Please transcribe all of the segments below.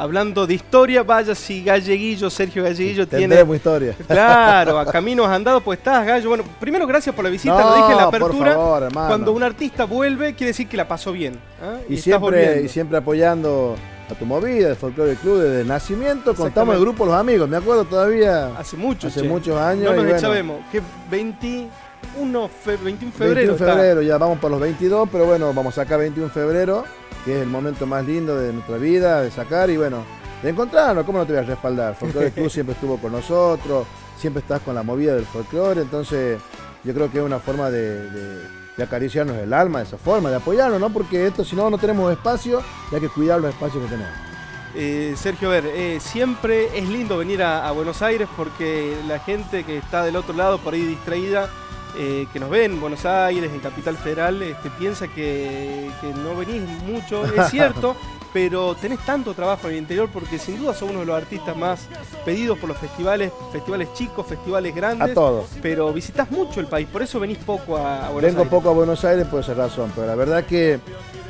hablando de historia, vaya si Galleguillo, Sergio Galleguillo tiene... Tendremos historia. Claro, a caminos andados, pues estás, Gallo. Bueno, primero gracias por la visita, lo dije en la por apertura. favor. Cuando un artista vuelve, quiere decir que la pasó bien. ¿ah? Y, siempre, y siempre apoyando a tu movida, el Folclore Club desde el nacimiento. Contamos el grupo Los Amigos, me acuerdo todavía. Hace mucho, hace che. muchos años. No y nos bueno, echabemos. Que 21, fe- 21 febrero. 21 de está. febrero, ya vamos por los 22, pero bueno, vamos a sacar 21 de febrero, que es el momento más lindo de nuestra vida, de sacar y bueno, de encontrarnos, ¿cómo no te voy a respaldar? Folclore Club siempre estuvo con nosotros, siempre estás con la movida del folclore, entonces yo creo que es una forma de, de- de acariciarnos el alma, de esa forma, de apoyarnos, ¿no? Porque esto, si no, no tenemos espacio y hay que cuidar los espacios que tenemos. Eh, Sergio, a ver, eh, siempre es lindo venir a, a Buenos Aires porque la gente que está del otro lado, por ahí distraída, eh, que nos ve en Buenos Aires, en Capital Federal, este, piensa que, que no venís mucho. Es cierto, pero tenés tanto trabajo en el interior porque sin duda sos uno de los artistas más pedidos por los festivales, festivales chicos, festivales A grandes. todos. Pero visitas mucho el país, por eso venís poco a, a Buenos Vengo Aires. poco a Buenos Aires por esa razón, pero la verdad que,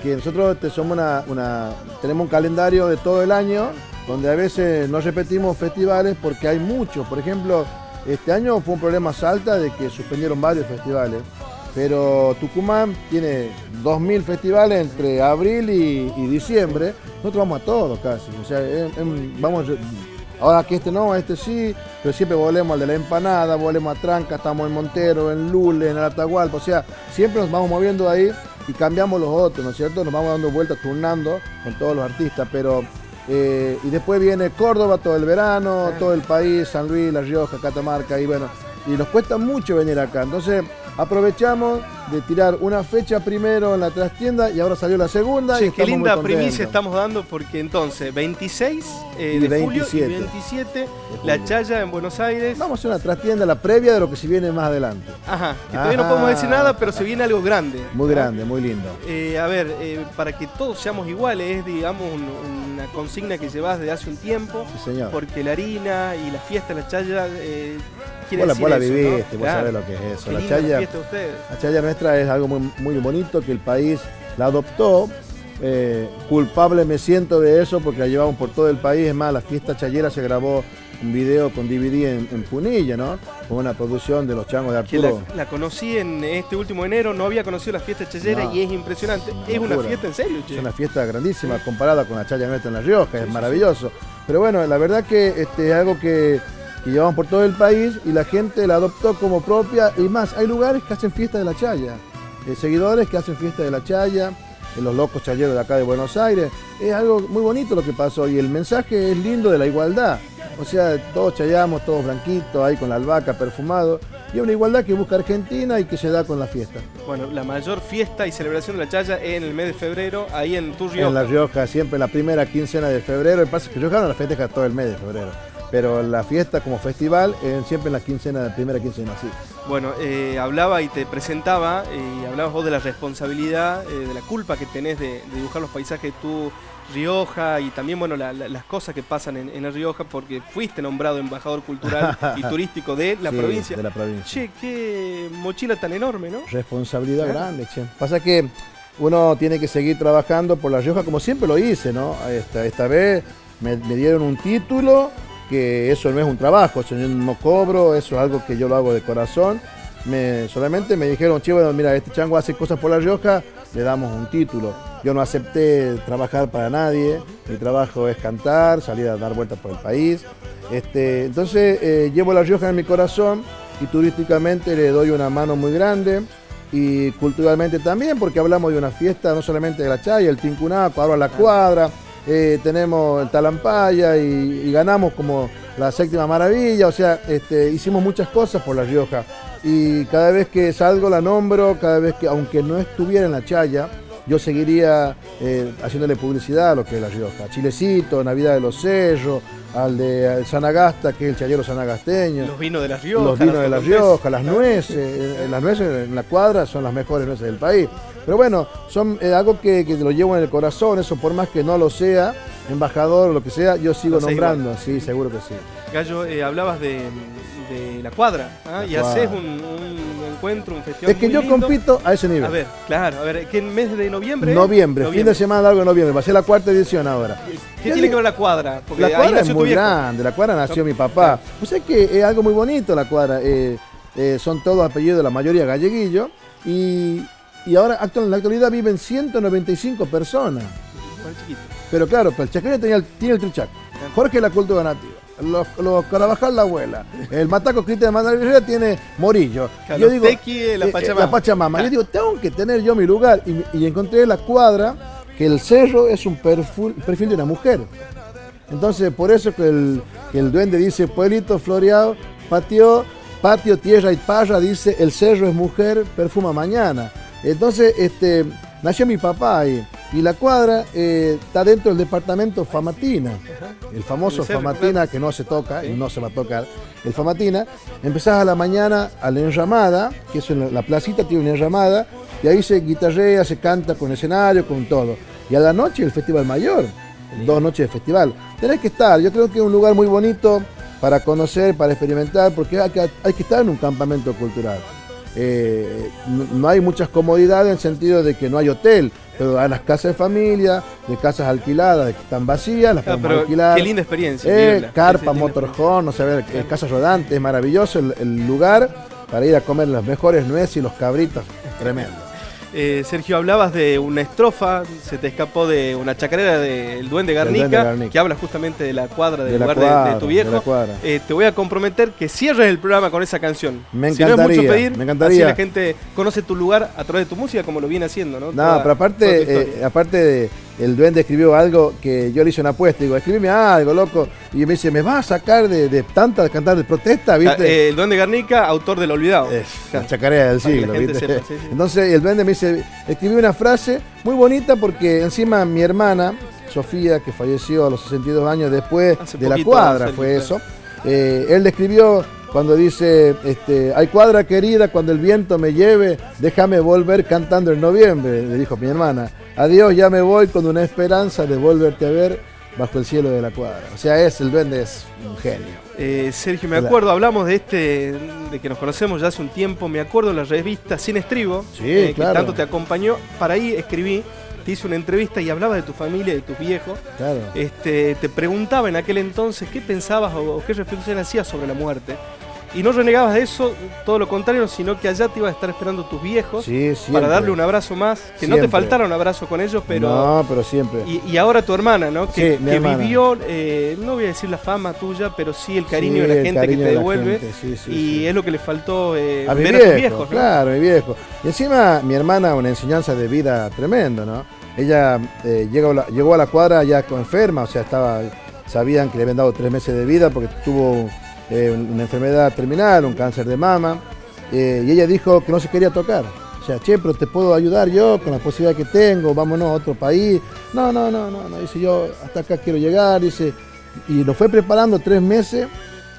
que nosotros te- somos una, una- tenemos un calendario de todo el año donde a veces no repetimos festivales porque hay muchos. Por ejemplo, este año fue un problema Salta de que suspendieron varios festivales, pero Tucumán tiene 2.000 festivales entre abril y, diciembre. Nosotros vamos a todos casi. O sea, vamos Ahora que este no, este sí, pero siempre volvemos al de la empanada, volvemos a Tranca, estamos en Montero, en Lule, en Atahualpa, o sea, siempre nos vamos moviendo ahí y cambiamos los otros, ¿no es cierto? Nos vamos dando vueltas, turnando con todos los artistas, pero... eh, y después viene Córdoba todo el verano, todo el país, San Luis, La Rioja, Catamarca, y bueno, y nos cuesta mucho venir acá, entonces aprovechamos de tirar una fecha primero en la trastienda y ahora salió la segunda. Y qué linda primicia estamos dando porque entonces 26 eh, de 27. julio y 27 la julio. Chaya en Buenos Aires. Vamos a hacer una trastienda, la previa de lo que se viene más adelante. Ajá, que todavía no podemos decir nada, pero se viene algo grande. Muy grande, muy lindo. Eh, a ver, eh, para que todos seamos iguales, es digamos un- una consigna que llevas desde hace un tiempo, Sí, señor. porque la harina y la fiesta la Chaya eh, quiere Vos la, vos la viviste, vos Claro. sabés lo que es eso. La chaya, la nuestra es algo muy, muy bonito que el país la adoptó. Eh, culpable me siento de eso porque la llevamos por todo el país. Es más, la fiesta chayera se grabó un video con DVD en, en Punilla, ¿no? Con una producción de los changos de la, Arturo. la conocí en este último enero, no había conocido la fiesta chayera No. y es impresionante. Una Es una fiesta en serio, che. Es una fiesta grandísima comparada con la chaya nuestra en La Rioja, es maravilloso. Pero bueno, la verdad que este, es algo que, que llevamos por todo el país y la gente la adoptó como propia. Y más, hay lugares que hacen fiesta de la chaya, eh, seguidores que hacen fiesta de la chaya, eh, los locos chayeros de acá de Buenos Aires. Es algo muy bonito lo que pasó y el mensaje es lindo de la igualdad. O sea, todos chayamos, todos blanquitos, ahí con la albahaca perfumado. Y es una igualdad que busca Argentina y que se da con la fiesta. Bueno, la mayor fiesta y celebración de la Chaya es en el mes de febrero, ahí en Tu En La Rioja, siempre en la primera quincena de febrero. Pasa es que Rioja no la festeja todo el mes de febrero. Pero la fiesta como festival es siempre en la quincena, la primera quincena, sí. Bueno, eh, hablaba y te presentaba, eh, y hablabas vos de la responsabilidad, eh, de la culpa que tenés de, de dibujar los paisajes tu Rioja y también, bueno, la- la- las cosas que pasan en, en La Rioja, porque fuiste nombrado embajador cultural y turístico de la Sí, provincia. De la provincia. Che, qué mochila tan enorme, ¿no? Responsabilidad Claro. grande, che. Pasa que uno tiene que seguir trabajando por La Rioja como siempre lo hice, ¿no? Esta, esta vez me, me dieron un título, que eso no es un trabajo, eso yo no cobro, eso es algo que yo lo hago de corazón. Me, solamente me dijeron, che, bueno, mira, este chango hace cosas por La Rioja, le damos un título. Yo no acepté trabajar para nadie, mi trabajo es cantar, salir a dar vueltas por el país. Este, entonces eh, llevo La Rioja en mi corazón y turísticamente le doy una mano muy grande y culturalmente también, porque hablamos de una fiesta no solamente de la Chaya, el Tincunaco, ahora la cuadra, eh, tenemos el Talampaya y, y ganamos como la séptima maravilla, o sea, este, hicimos muchas cosas por La Rioja y cada vez que salgo la nombro, cada vez que, aunque no estuviera en la Chaya, yo seguiría eh, haciéndole publicidad a lo que es La Rioja. Chilecito, Navidad de los Cerros, al de Sanagasta, que es el chayero sanagasteño. Los vinos de La Rioja. Los vinos de La. Rioja, las nueces, eh, las nueces en la cuadra son las mejores nueces del país. Pero bueno, son eh, algo que, que lo llevo en el corazón, eso por más que no lo sea, embajador o lo que sea, yo sigo Lo nombrando, sí, seguro que sí. Gallo, eh, hablabas de, de la cuadra ¿ah? La y cuadra. haces un, un encuentro, un festival. Es que muy yo lindo. compito a ese nivel. A ver, claro, a ver, ¿qué en mes de noviembre? Noviembre, fin de semana largo de noviembre, va a ser la cuarta edición ahora. ¿Qué Yo tiene que ver la cuadra? Porque La cuadra es muy grande, la cuadra nació mi papá. Pues es que es algo muy bonito la cuadra. eh, eh, son todos apellidos, la mayoría galleguillo. Y, y ahora actual- en la actualidad viven 195 personas. Bueno. Pero claro, pero el chaqueño tenía el- tiene el trichaco. Jorge la cultura nativa. Los, los Carabajal la abuela. El Mataco Cristian de Madrid tiene Morillo. Claro, los Tequi, eh, la Pachamama. la Pachamama. Yo digo, tengo que tener yo mi lugar. Y, y encontré la cuadra que el cerro es un perfil, perfil de una mujer. Entonces, por eso que el, que el duende dice pueblito floreado, patio, patio, tierra y parra, dice el cerro es mujer, perfuma mañana. Entonces, este, nació mi papá ahí. Y la cuadra eh, está dentro del departamento Famatina, el famoso Famatina que no se toca y no se va a tocar. El Famatina, empezás a la mañana a la enramada, que es en la, la placita, tiene una enramada, y ahí se guitarrea, se canta con escenario, con todo. Y a la noche el Festival Mayor, dos noches de festival. Tenés que estar, yo creo que es un lugar muy bonito para conocer, para experimentar, porque hay que, hay que estar en un campamento cultural. Eh, no, no hay muchas comodidades en el sentido de que no hay hotel, pero hay las casas de familia, de casas alquiladas que están vacías, las Claro, podemos pero alquilar. qué linda experiencia. Eh, carpa, motorhome, no sé, a ver, eh, casas rodantes, es maravilloso el, el lugar para ir a comer las mejores nueces y los cabritos, tremendo. Eh, Sergio, hablabas de una estrofa, se te escapó de una chacarera del Duende Garnica, Duende Garnica. que habla justamente de la cuadra del De lugar de- tu viejo. Eh, te voy a comprometer que cierres el programa con esa canción. Me Si no es mucho encantaría, pedir, me encantaría. así la gente conoce tu lugar a través de tu música como lo viene haciendo, ¿no? No, Toda- pero aparte, eh, aparte de, el duende escribió algo que yo le hice una apuesta, digo, escríbeme algo, loco. Y me dice, ¿me vas a sacar de, de tanta cantar de protesta, Ah, viste? eh, el Duende Garnica, autor del Olvidado. Es la chacarea del siglo, ¿viste? sepa, sí, sí. Entonces el duende me dice, escribí una frase muy bonita porque encima mi hermana, Sofía, que falleció a los 62 años después Hace de la cuadra, fue eso. eh, él le escribió cuando dice, este, hay cuadra querida, cuando el viento me lleve, déjame volver cantando en noviembre, le dijo mi hermana. Adiós, ya me voy con una esperanza de volverte a ver bajo el cielo de la cuadra. O sea, es el duende es un genio. Eh, Sergio, me acuerdo, hablamos de este, de que nos conocemos ya hace un tiempo, me acuerdo la revista Sin Estribo, Sí, eh, claro. que tanto te acompañó. Para ahí escribí, te hice una entrevista y hablaba de tu familia, de tus viejos. Claro. Este, te preguntaba en aquel entonces qué pensabas o, o qué reflexión hacías sobre la muerte. Y no renegabas de eso, todo lo contrario, sino que allá te iba a estar esperando tus viejos Sí, para darle un abrazo más. Que no te faltara un abrazo con ellos, pero... No, pero siempre. Y, y ahora tu hermana, ¿no? Que, Sí, que hermana. vivió, eh, no voy a decir la fama tuya, pero sí el cariño Sí, de la gente que te de devuelve. gente, sí, sí, y es lo que le faltó eh, a mi ver viejo, a tus viejos, ¿no? claro, mi viejo. Y encima mi hermana una enseñanza de vida tremendo, ¿no? Ella eh, llegó, a la, llegó a la cuadra ya con enferma, o sea, estaba, sabían que le habían dado tres meses de vida porque tuvo eh, una enfermedad terminal, un cáncer de mama, eh, y ella dijo que no se quería tocar. O sea, che, pero te puedo ayudar yo con la posibilidad que tengo, vámonos a otro país. No, no, no, no, no, dice yo, hasta acá quiero llegar, dice, y lo fue preparando tres meses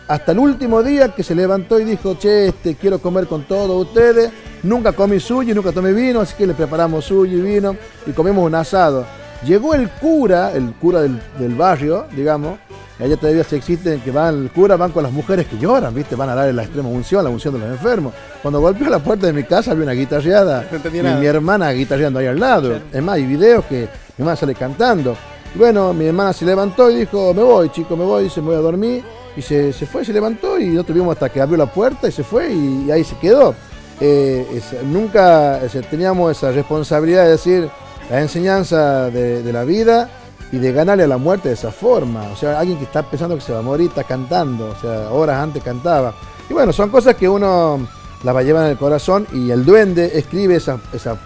hasta el último día que se levantó y dijo, che, este, quiero comer con todos ustedes. Nunca comí suyo y nunca tomé vino, así que le preparamos suyo y vino y comimos un asado. Llegó el cura, el cura del, del barrio, digamos, allá todavía se existen que van, el cura van con las mujeres que lloran, ¿viste? Van a darle la extrema unción, la unción de los enfermos. Cuando golpeó la puerta de mi casa había una guitarreada No y nada. mi hermana guitarreando ahí al lado. Claro. Es más, hay videos que mi hermana sale cantando. Y bueno, mi hermana se levantó y dijo, me voy, chico, me voy, dice, me voy a dormir. Y se, se fue, se levantó y no tuvimos hasta que abrió la puerta y se fue y, y ahí se quedó. Eh, es- nunca teníamos esa responsabilidad de decir la enseñanza de, de la vida y de ganarle a la muerte de esa forma. O sea, alguien que está pensando que se va a morir está cantando, o sea, horas antes cantaba. Y bueno, son cosas que uno las va a llevar en el corazón y el duende escribe esa, esa,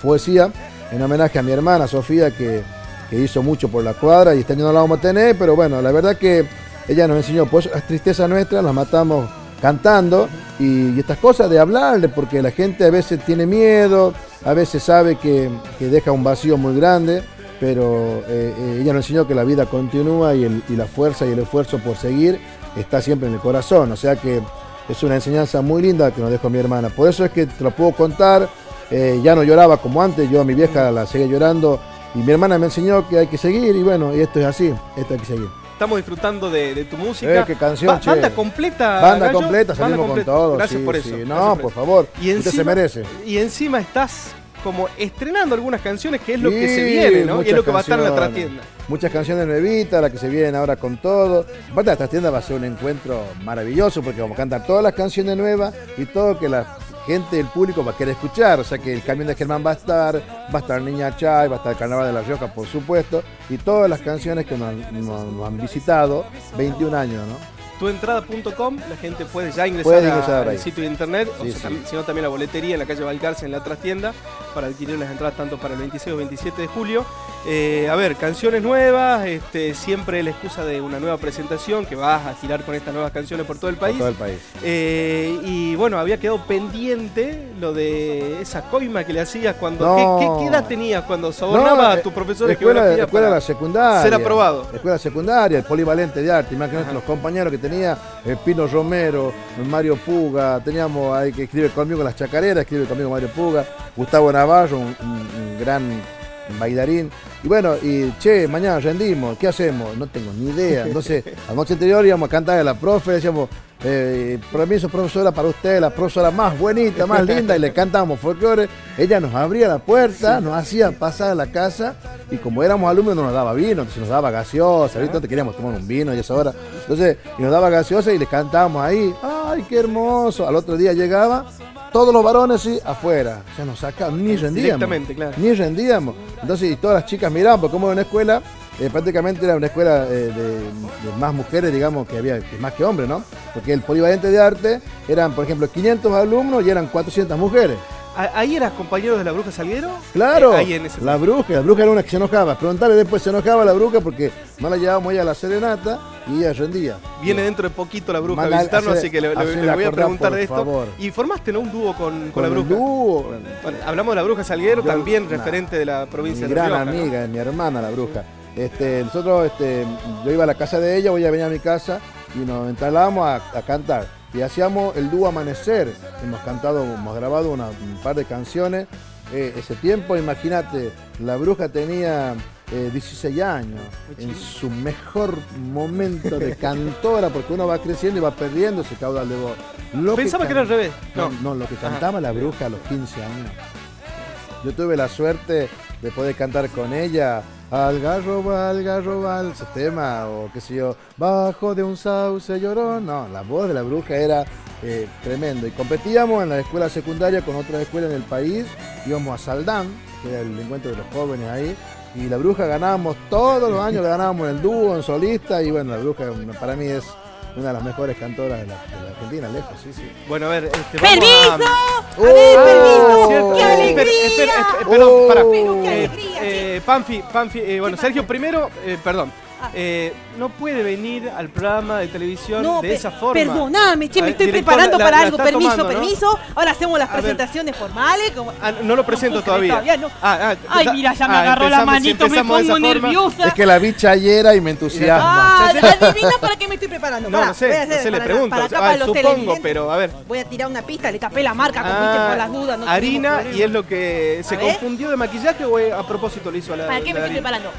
poesía en homenaje a mi hermana Sofía que, que hizo mucho por la cuadra y este año no la vamos a tener, pero bueno, la verdad que ella nos enseñó, pues las tristezas nuestras las matamos cantando y, y estas cosas de hablarle, porque la gente a veces tiene miedo, a veces sabe que, que deja un vacío muy grande, pero eh, eh, ella nos enseñó que la vida continúa y, el- y la fuerza y el esfuerzo por seguir está siempre en el corazón, o sea que es una enseñanza muy linda que nos dejó mi hermana, por eso es que te lo puedo contar, eh, ya no lloraba como antes, yo a mi vieja la seguía llorando y mi hermana me enseñó que hay que seguir y bueno, y esto es así, esto hay que seguir. estamos disfrutando de, tu música. Eh, qué canción. Banda completa. Banda completa, salimos con todo. Gracias sí, por sí. eso. No, por, favor. Y encima, se merece. Y encima estás como estrenando algunas canciones, que es lo que se viene, ¿no? Y es lo que va a estar en la trastienda. Muchas canciones nuevitas, las que se vienen ahora con todo. Aparte, la trastienda va a ser un encuentro maravilloso porque vamos a cantar todas las canciones nuevas y todo que la gente, el público va a querer escuchar. O sea que el camión de Germán va a estar, va a estar Niña Chay, va a estar Carnaval de la Rioja, por supuesto, y todas las canciones que nos, nos han visitado, 21 años, ¿no? tuentrada.com, la gente puede ya ingresar, al sitio de internet, sino también la boletería en la calle Valcarce, en la trastienda, para adquirir las entradas tanto para el 26 o 27 de julio. Eh, a ver, canciones nuevas, este, siempre la excusa de una nueva presentación, que vas a girar con estas nuevas canciones por todo el país. todo el país. Eh, y bueno, había quedado pendiente lo de esa coima que le hacías cuando... ¿qué, edad tenías cuando sobornaba a tu profesor de escuela, geografía escuela la secundaria. Ser aprobado. Escuela secundaria, el polivalente de arte. Imagínate los compañeros que tenía, el Pino Romero, Mario Puga, teníamos ahí que escribe conmigo las chacareras, escribe conmigo Mario Puga, Gustavo Navarro, un gran bailarín. Y bueno, y che, mañana rendimos, ¿qué hacemos? No tengo ni idea. Entonces, la noche anterior íbamos a cantar a la profe, decíamos, eh, permiso profesora para usted, la profesora más bonita, más linda, y le cantábamos folclore. Ella nos abría la puerta, nos hacía pasar a la casa, y como éramos alumnos no nos daba vino, entonces nos daba gaseosa, ahorita te queríamos tomar un vino y esa hora. Entonces, y nos daba gaseosa y le cantábamos ahí, ¡ay, qué hermoso! Al otro día llegaba, todos los varones sí, afuera. O sea, nos sacaban, ni rendíamos. claro. Ni rendíamos. Entonces, y todas las chicas miraban, porque como era una escuela, eh, prácticamente era una escuela eh, de, más mujeres, digamos, que había más que hombres, ¿no? Porque el polivalente de arte eran, por ejemplo, 500 alumnos y eran 400 mujeres. ¿Ahí eras compañero de la bruja Salguero? Claro, la bruja, la bruja era una que se enojaba. Preguntarle después se enojaba la bruja porque no la llevábamos ella a la serenata y ella rendía. Viene dentro de poquito la bruja a visitarnos, así que le, voy a preguntar de esto. Y formaste ¿no? un dúo con, con, la bruja. Dúo. hablamos de la bruja Salguero, también referente de la provincia mi de gran amiga, mi hermana la bruja. Este, nosotros, este, yo iba a la casa de ella, voy a venir a mi casa y nos instalábamos a cantar y hacíamos el dúo Amanecer. Hemos cantado, hemos grabado un par de canciones. Eh, ese tiempo, imagínate, la bruja tenía 16 eh, años, en su mejor momento de cantora, porque uno va creciendo y va perdiendo ese caudal de voz. Pensaba que, era al revés. No, no, lo que cantaba la bruja a los 15 años. Yo tuve la suerte de poder cantar con ella al garroba, al ese tema, o qué sé yo, bajo de un sauce lloró. No, la voz de la bruja era eh, tremendo. Y competíamos en la escuela secundaria con otra escuela en el país, íbamos a Saldán, que era el encuentro de los jóvenes ahí, y la bruja ganábamos todos los años, ganábamos en el dúo, en solista, y bueno, la bruja para mí es una de las mejores cantoras de la, Argentina, lejos, sí, sí. Bueno, a ver, este, ¡Permiso! A... ¡A ver, permiso! ¡Qué ¡Qué alegría! Espera, espera, oh. para. Pero qué alegría. Eh, Panfi, Panfi, eh, bueno, Sergio, primero, eh, perdón. Ah. Eh, no puede venir al programa de televisión de esa forma. Perdóname, che, me estoy preparando para algo. permiso, permiso. Ahora hacemos las presentaciones formales. Ah, no lo presento todavía. Ah, Ay, mira, ya me agarró la manito, me pongo nerviosa. Es que la vi chayera y me entusiasma. Ah, adivina para qué me estoy preparando. No, no sé, no sé, le pregunto. supongo, pero a ver. Voy a tirar una pista, le tapé la marca, por las dudas. harina, y es lo que. ¿Se confundió de maquillaje o a propósito lo hizo a la ¿Para qué me estoy preparando?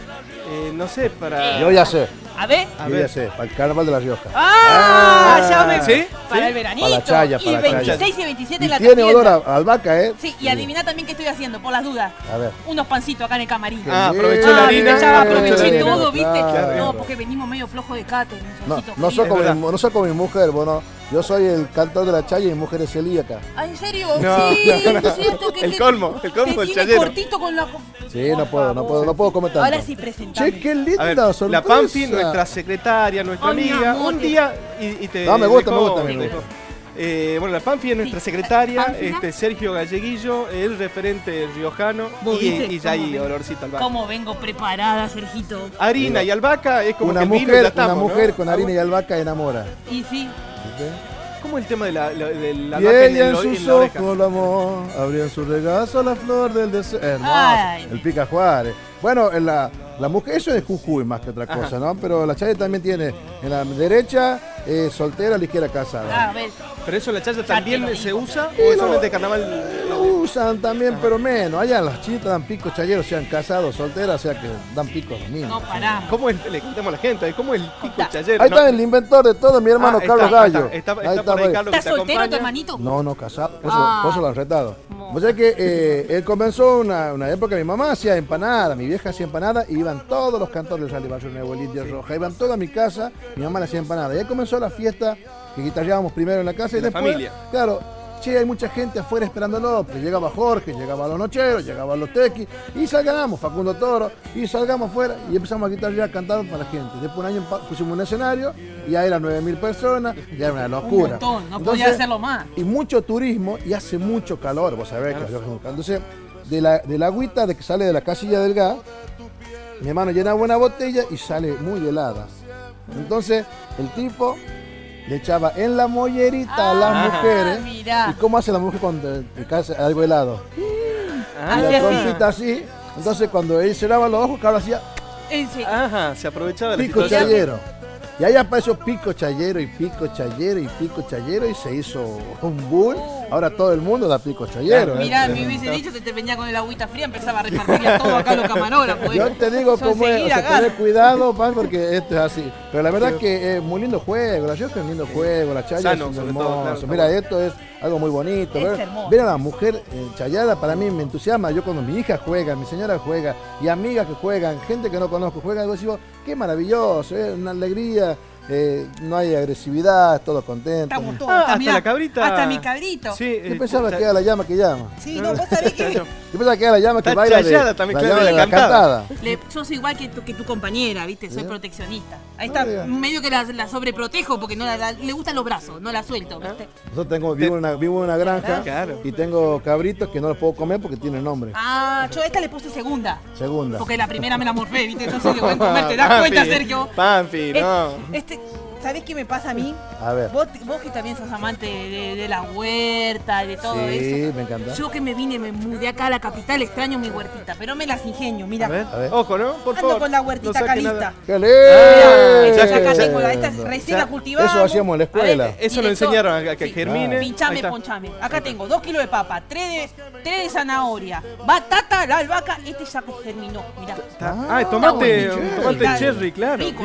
Eh, no sé, para. Yo ya sé. A ver. Yo ya sé, para el carnaval de La Rioja. ¡Ah! ah ya me. ¿Sí? Para el veranito. Para la chaya, para y la 26 y 27 en la Tiene olor a albahaca, ¿eh? Sí, y adivina también qué estoy haciendo, por las dudas. A ver. Unos pancitos acá en el camarín. Ah, aprovechó la harina. Ya aproveché todo, ¿viste? No, porque venimos medio flojo de cate. No, no soy, como mi, no soy como mi mujer, bueno. Yo soy el cantor de la chaya y mi mujer es celíaca. ¿Ah, en serio? sí, es cierto que El colmo, el colmo del chayero. cortito con la... Sí, no puedo, no puedo, no puedo comer tanto. Ahora sí, presentame. Che, qué linda ver, sorpresa. La Pampi, nuestra secretaria, nuestra amiga, un día y, te No, me gusta, me gusta, me gusta. Eh, bueno, la Panfi es nuestra secretaria, este, Sergio Galleguillo, el referente riojano y, y, ya hay olorcito albahaca. ¿Cómo vengo preparada, Sergito? Harina y albahaca es como una que mujer, vino y ya estamos, Una mujer con harina y albahaca enamora. Y sí. ¿Cómo es el tema de la, la, de la y ella en, sus ojos el amor, abría en su regazo la flor del deseo. Hermoso. el pica Juárez. Bueno, en la, la mujer, eso es Jujuy más que otra cosa, ¿no? Pero la Chaya también tiene en la derecha eh, soltera, a la izquierda casada. Ah, ¿Pero eso la Chaya también se usa o es solamente carnaval? Usan también, pero menos. Allá las chinitas dan pico chayeros, sean casados, solteras, o sea que dan pico los mismos. No paramos. ¿Cómo es, le contemos a la gente, ¿cómo es el pico chayero? Ahí No, está el inventor de todo, mi hermano ah, Carlos está, Gallo. Está, está, está Ahí por ahí. Carlos que ¿Estás te soltero tu hermanito? No, no, casado. Por eso, Ah. por eso lo han retado. O sea que eh, él comenzó una, una época, mi mamá hacía empanada, mi vieja hacía empanada, y iban todos los cantores del Rally Barrio Nuevo, el Indio Roja, iban todos a mi casa, mi mamá le hacía empanada. Y ahí comenzó la fiesta, que guitarreábamos primero en la casa y De la después, familia. claro, che, hay mucha gente afuera esperándolo, pues llegaba Jorge, llegaba los nocheros, llegaban los tequis, y salgamos, Facundo Toro, y salgamos afuera, y empezamos a guitarrear cantando para la gente. Después un año pusimos un escenario, y ya eran 9.000 personas, ya era una Un locura. montón, no Entonces, podía hacerlo más. y mucho turismo y hace mucho calor, vos sabés que Entonces, de la, de la agüita de que sale de la casilla del gas, mi hermano llena una botella y sale muy helada. Entonces, el tipo le echaba en la mollerita a las Ah, mujeres. mirá. ¿Y cómo hace la mujer cuando le cae algo helado? Ah, Y la trompita así. Entonces, cuando él cerraba los ojos, Carlos hacía. Ajá, se aprovechaba de la pico situación. chayero. Y ahí apareció pico chayero y pico chayero y pico chayero y se hizo un bull. Ahora todo el mundo da pico chayero. ¿eh? Mirá, me hubiese dicho que te venía con el agüita fría, empezaba a repartir a todo acá los camarógrafos. Yo te digo cómo es, o sea, tener cuidado, pan, porque esto es así. Pero la verdad que es muy lindo juego, la yoga es un lindo juego, la chaya Sano, es hermoso. todo, claro, está Mira, esto es algo muy bonito. Es ver, a la mujer eh, chayada para mí me entusiasma. Yo cuando mi hija juega, mi señora juega, y amigas que juegan, gente que no conozco juega, algo digo, qué maravilloso, es una alegría. Eh, no hay agresividad, todos contentos. Estamos todos. Ah, hasta, hasta mirá, la cabrita. Hasta mi cabrito. Sí, Yo eh, pensaba que era la llama que llama. Sí, no, vos sabés que Yo pensaba que era la llama que Está baila de, chayada también, la claro, llama de de la cantada. le, yo soy igual que tu, que tu compañera, ¿viste? Soy ¿Sí? proteccionista. Ahí está, medio que la, la sobreprotejo porque no la, la- le gustan los brazos, no la suelto, ¿viste? Nosotros tengo, vivo, en una, vivo en una granja Claro. y tengo cabritos que no los puedo comer porque tienen nombre. Ah, yo a esta le puse segunda. Segunda. Porque la primera me la morfé, ¿viste? Entonces digo, ¿te das cuenta, Sergio? Panfi, no. Este, artık ¿Sabés qué me pasa a mí? A ver. Vos, vos que también sos amante de, de la huerta, de todo Sí, eso. me encanta. Yo que me vine, me mudé acá a la capital, extraño mi huertita, pero me las ingenio, mira. A ver, A ver. ojo, ¿no? Por Ando favor. con la no huertita saque calista. nada. ¡Qué Ah, Esta ya, acá tengo la, esta recién la cultivamos. eso hacíamos en la escuela. Ver, Eso lo enseñaron a- que germine. Pinchame, ponchame. Acá tengo dos kilos de papa, tres de, tres de zanahoria, batata, la albahaca. Este ya que germinó, mirá. Ah, es tomate, tomate cherry, claro. Sí,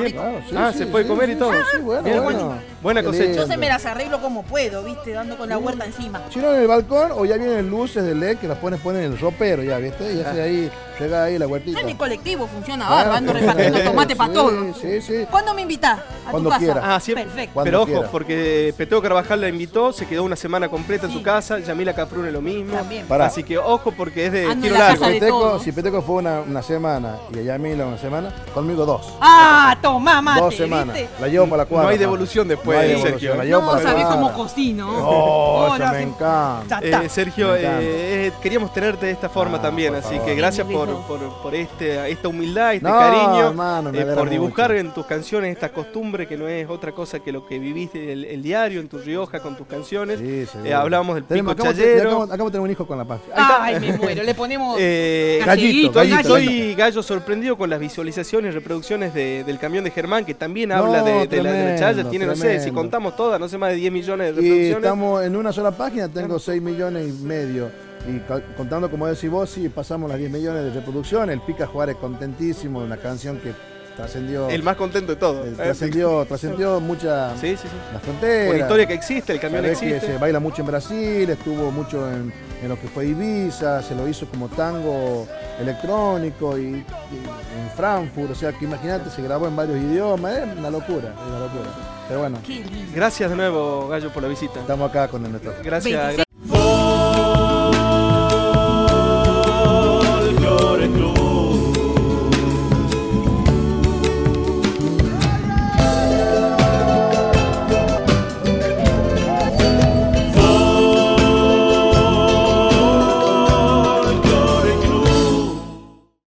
ah, sí, se puede sí, comer sí, y todo. Bueno, Bien. bueno. Buena Qué cosecha. lindo. Entonces me las arreglo como puedo, ¿viste? Dando con la huerta encima. Si no en el balcón o ya vienen luces de LED que las pones ponen en el ropero ya, ¿viste? Y hace ahí, llega ahí la huertita. En mi colectivo funciona Claro. bárbaro, ando repartiendo tomate para todo. Sí, sí. ¿Cuándo me invitás? A Cuando tu casa. quiera. Ah, siempre. Perfecto. Cuando Pero ojo, quiera. porque Peteo Carvajal la invitó, se quedó una semana completa en su casa, Yamila Cafrune lo mismo. También. Pará. Así que ojo porque es de Ando tiro la largo. Peteco, si Peteco fue una, una semana y allá Mila una semana, conmigo dos. Ah, tomá mate, dos semanas. ¿viste? La llevo para la cuadra. No hay devolución después, No hay Sergio. devolución, No, sabés cómo cocino. Oh, eso Ahora me encanta. Eh, Sergio, Me encanta. eh, eh, queríamos tenerte de esta forma Ah, también, así favor. que gracias por, por, por este, esta humildad, este No, cariño, eh, por dibujar mucho. en tus canciones esta costumbre que no es otra cosa que lo que viviste el, el diario en tu Rioja con tus canciones. Sí. Eh, hablábamos del Tenemos- pico chayero. Acabamos, acabamos de tener un hijo con la paz. Ay, me muero. Le ponemos Eh, Gallito, gallito, gallito. Estoy gallo sorprendido con las visualizaciones y reproducciones de- del camión de Germán, que también No, habla de, de la, de la Tiene, no sé, si contamos todas, no sé, más de 10 millones de Y reproducciones. estamos en una sola página, tengo 6 millones y medio. Y contando, como decís vos, sí, pasamos las 10 millones de reproducciones. El Pica Juárez contentísimo, una canción que trascendió El más contento de todos. trascendió, trascendió mucha Sí, sí, sí. la frontera. Por la historia que existe, el camión Sabés que existe. se baila mucho en Brasil, estuvo mucho en, en lo que fue Ibiza, se lo hizo como tango electrónico y, y en Frankfurt, o sea que imagínate, se grabó en varios idiomas, es una locura, es una locura. Pero bueno. Gracias de nuevo, Gallo, por la visita. estamos acá con el nuestro. Gracias. 26